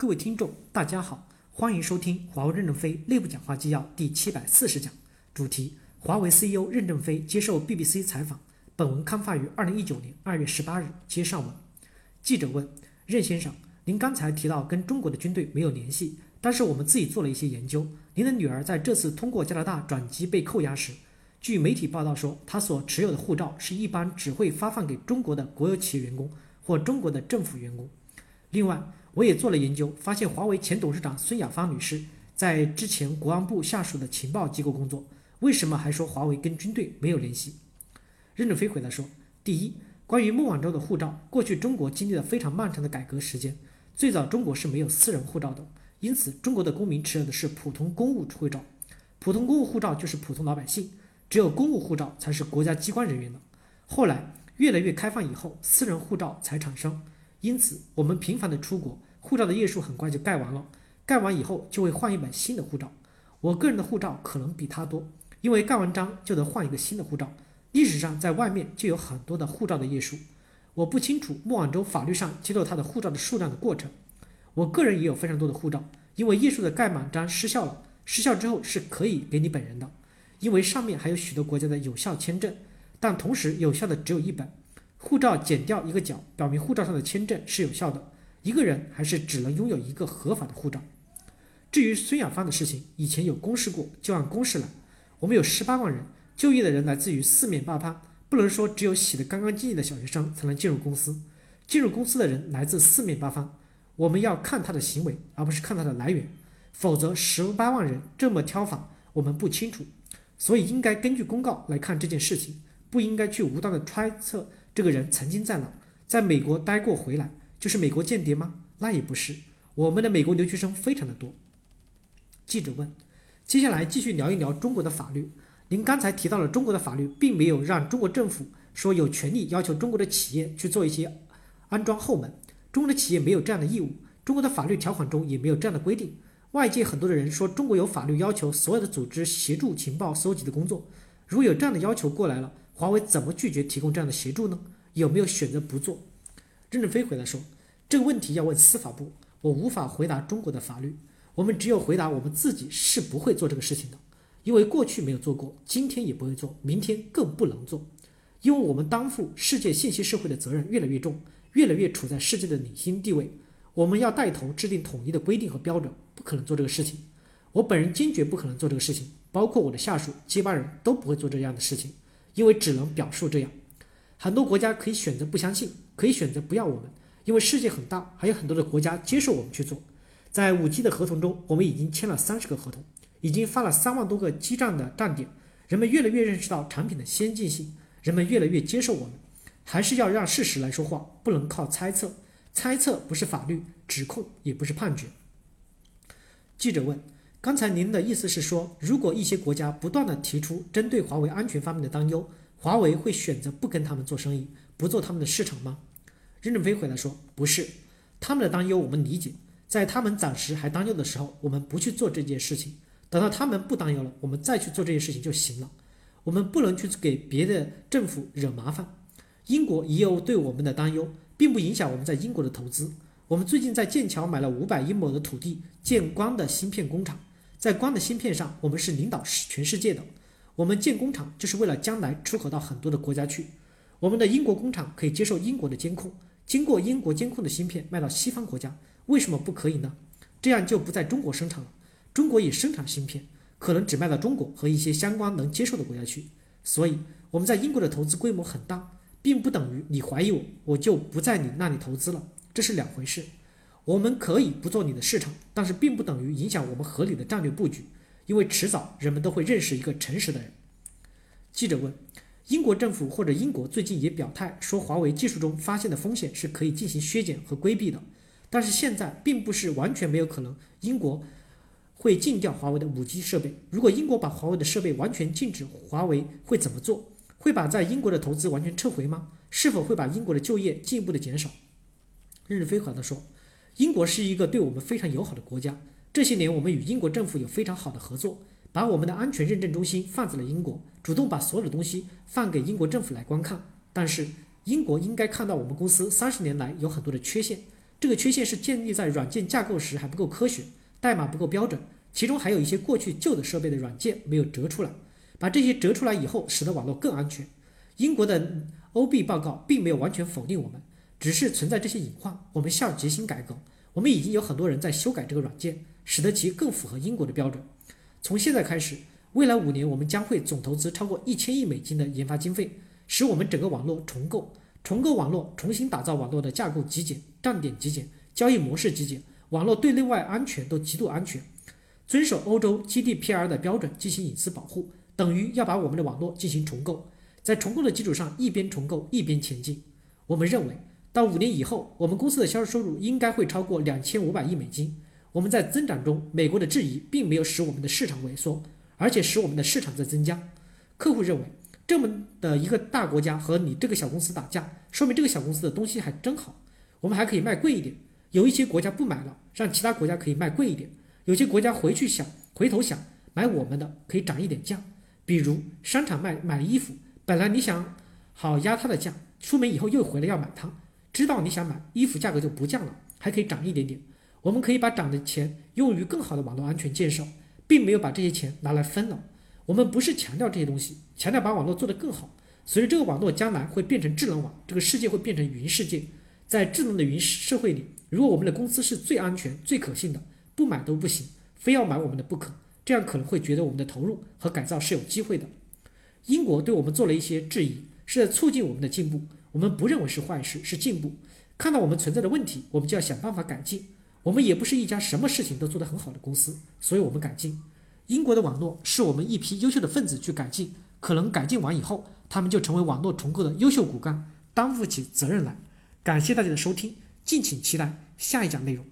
各位听众，大家好，欢迎收听华为任正非内部讲话纪要第七百四十讲，主题：华为 CEO 任正非接受 BBC 采访。本文刊发于二零一九年二月十八日。接上文，记者问任先生：“您刚才提到跟中国的军队没有联系，但是我们自己做了一些研究。您的女儿在这次通过加拿大转机被扣押时，据媒体报道说，她所持有的护照是一般只会发放给中国的国有企业员工或中国的政府员工。另外。”我也做了研究，发现华为前董事长孙亚芳女士在之前国安部下属的情报机构工作，为什么还说华为跟军队没有联系？任正非回答说：第一，关于孟晚舟的护照，过去中国经历了非常漫长的改革时间，最早中国是没有私人护照的，因此中国的公民持有的是普通公务护照，普通公务护照就是普通老百姓，只有公务护照才是国家机关人员的。后来越来越开放以后，私人护照才产生。因此，我们频繁的出国，护照的页数很快就盖完了。盖完以后就会换一本新的护照。我个人的护照可能比他多，因为盖完章就得换一个新的护照。历史上在外面就有很多的护照的页数。我不清楚孟晚舟法律上揭露他的护照的数量的过程。我个人也有非常多的护照，因为页数的盖满章失效了，失效之后是可以给你本人的，因为上面还有许多国家的有效签证，但同时有效的只有一本。护照剪掉一个角，表明护照上的签证是有效的。一个人还是只能拥有一个合法的护照。至于孙亚芳的事情，以前有公示过，就按公示来。我们有十八万人，就业的人来自于四面八方，不能说只有洗得干干净净的小学生才能进入公司。进入公司的人来自四面八方，我们要看他的行为，而不是看他的来源。否则十八万人这么挑法，我们不清楚。所以应该根据公告来看这件事情，不应该去无端的揣测。这个人曾经在哪，在美国待过回来，就是美国间谍吗？那也不是。我们的美国留学生非常的多。记者问：接下来继续聊一聊中国的法律。您刚才提到了中国的法律，并没有让中国政府说有权利要求中国的企业去做一些安装后门。中国的企业没有这样的义务，中国的法律条款中也没有这样的规定。外界很多的人说中国有法律要求所有的组织协助情报搜集的工作，如果有这样的要求过来了。华为怎么拒绝提供这样的协助呢？有没有选择不做？任正非回答说：“这个问题要问司法部，我无法回答中国的法律。我们只有回答我们自己是不会做这个事情的，因为过去没有做过，今天也不会做，明天更不能做。因为我们担负世界信息社会的责任越来越重，越来越处在世界的领先地位。我们要带头制定统一的规定和标准，不可能做这个事情。我本人坚决不可能做这个事情，包括我的下属、接班人都不会做这样的事情。”因为只能表述这样，很多国家可以选择不相信，可以选择不要我们，因为世界很大，还有很多的国家接受我们去做。在五 G 的合同中，我们已经签了三十个合同，已经发了三万多个基站的站点，人们越来越认识到产品的先进性，人们越来越接受我们。还是要让事实来说话，不能靠猜测，猜测不是法律，指控也不是判决。记者问。刚才您的意思是说，如果一些国家不断的提出针对华为安全方面的担忧，华为会选择不跟他们做生意，不做他们的市场吗？任正非回答说，不是，他们的担忧我们理解，在他们暂时还担忧的时候，我们不去做这件事情，等到他们不担忧了，我们再去做这件事情就行了。我们不能去给别的政府惹麻烦。英国也有对我们的担忧，并不影响我们在英国的投资。我们最近在剑桥买了五百英亩的土地，建光的芯片工厂。在光的芯片上，我们是领导世全世界的。我们建工厂就是为了将来出口到很多的国家去。我们的英国工厂可以接受英国的监控，经过英国监控的芯片卖到西方国家，为什么不可以呢？这样就不在中国生产了。中国也生产芯片，可能只卖到中国和一些相关能接受的国家去。所以我们在英国的投资规模很大，并不等于你怀疑我，我就不在你那里投资了，这是两回事。我们可以不做你的市场，但是并不等于影响我们合理的战略布局，因为迟早人们都会认识一个诚实的人。记者问：英国政府或者英国最近也表态说，华为技术中发现的风险是可以进行削减和规避的，但是现在并不是完全没有可能，英国会禁掉华为的五 G 设备。如果英国把华为的设备完全禁止，华为会怎么做？会把在英国的投资完全撤回吗？是否会把英国的就业进一步的减少？任正非回答说。英国是一个对我们非常友好的国家。这些年，我们与英国政府有非常好的合作，把我们的安全认证中心放在了英国，主动把所有的东西放给英国政府来观看。但是，英国应该看到我们公司三十年来有很多的缺陷，这个缺陷是建立在软件架构时还不够科学，代码不够标准，其中还有一些过去旧的设备的软件没有折出来。把这些折出来以后，使得网络更安全。英国的 OB 报告并没有完全否定我们，只是存在这些隐患。我们下决心改革。我们已经有很多人在修改这个软件，使得其更符合英国的标准。从现在开始，未来五年我们将会总投资超过一千亿美金的研发经费，使我们整个网络重构、重构网络、重新打造网络的架构极简、站点极简、交易模式极简、网络对内外安全都极度安全，遵守欧洲 GDPR 的标准进行隐私保护。等于要把我们的网络进行重构，在重构的基础上一边重构一边前进。我们认为，到五年以后，我们公司的销售收入应该会超过两千五百亿美金。我们在增长中，美国的质疑并没有使我们的市场萎缩，而且使我们的市场在增加。客户认为，这么的一个大国家和你这个小公司打架，说明这个小公司的东西还真好。我们还可以卖贵一点。有一些国家不买了，让其他国家可以卖贵一点。有些国家回去想，回头想买我们的，可以涨一点价。比如商场卖买衣服，本来你想好压它的价，出门以后又回来要买它，知道你想买衣服，价格就不降了，还可以涨一点点。我们可以把涨的钱用于更好的网络安全建设，并没有把这些钱拿来分了。我们不是强调这些东西，强调把网络做得更好。随着这个网络将来会变成智能网，这个世界会变成云世界。在智能的云社会里，如果我们的公司是最安全、最可信的，不买都不行，非要买我们的不可。这样可能会觉得我们的投入和改造是有机会的。英国对我们做了一些质疑，是在促进我们的进步。我们不认为是坏事，是进步。看到我们存在的问题，我们就要想办法改进。我们也不是一家什么事情都做得很好的公司，所以我们改进。英国的网络是我们一批优秀的分子去改进，可能改进完以后，他们就成为网络重构的优秀骨干，担负起责任来。感谢大家的收听，敬请期待下一讲内容。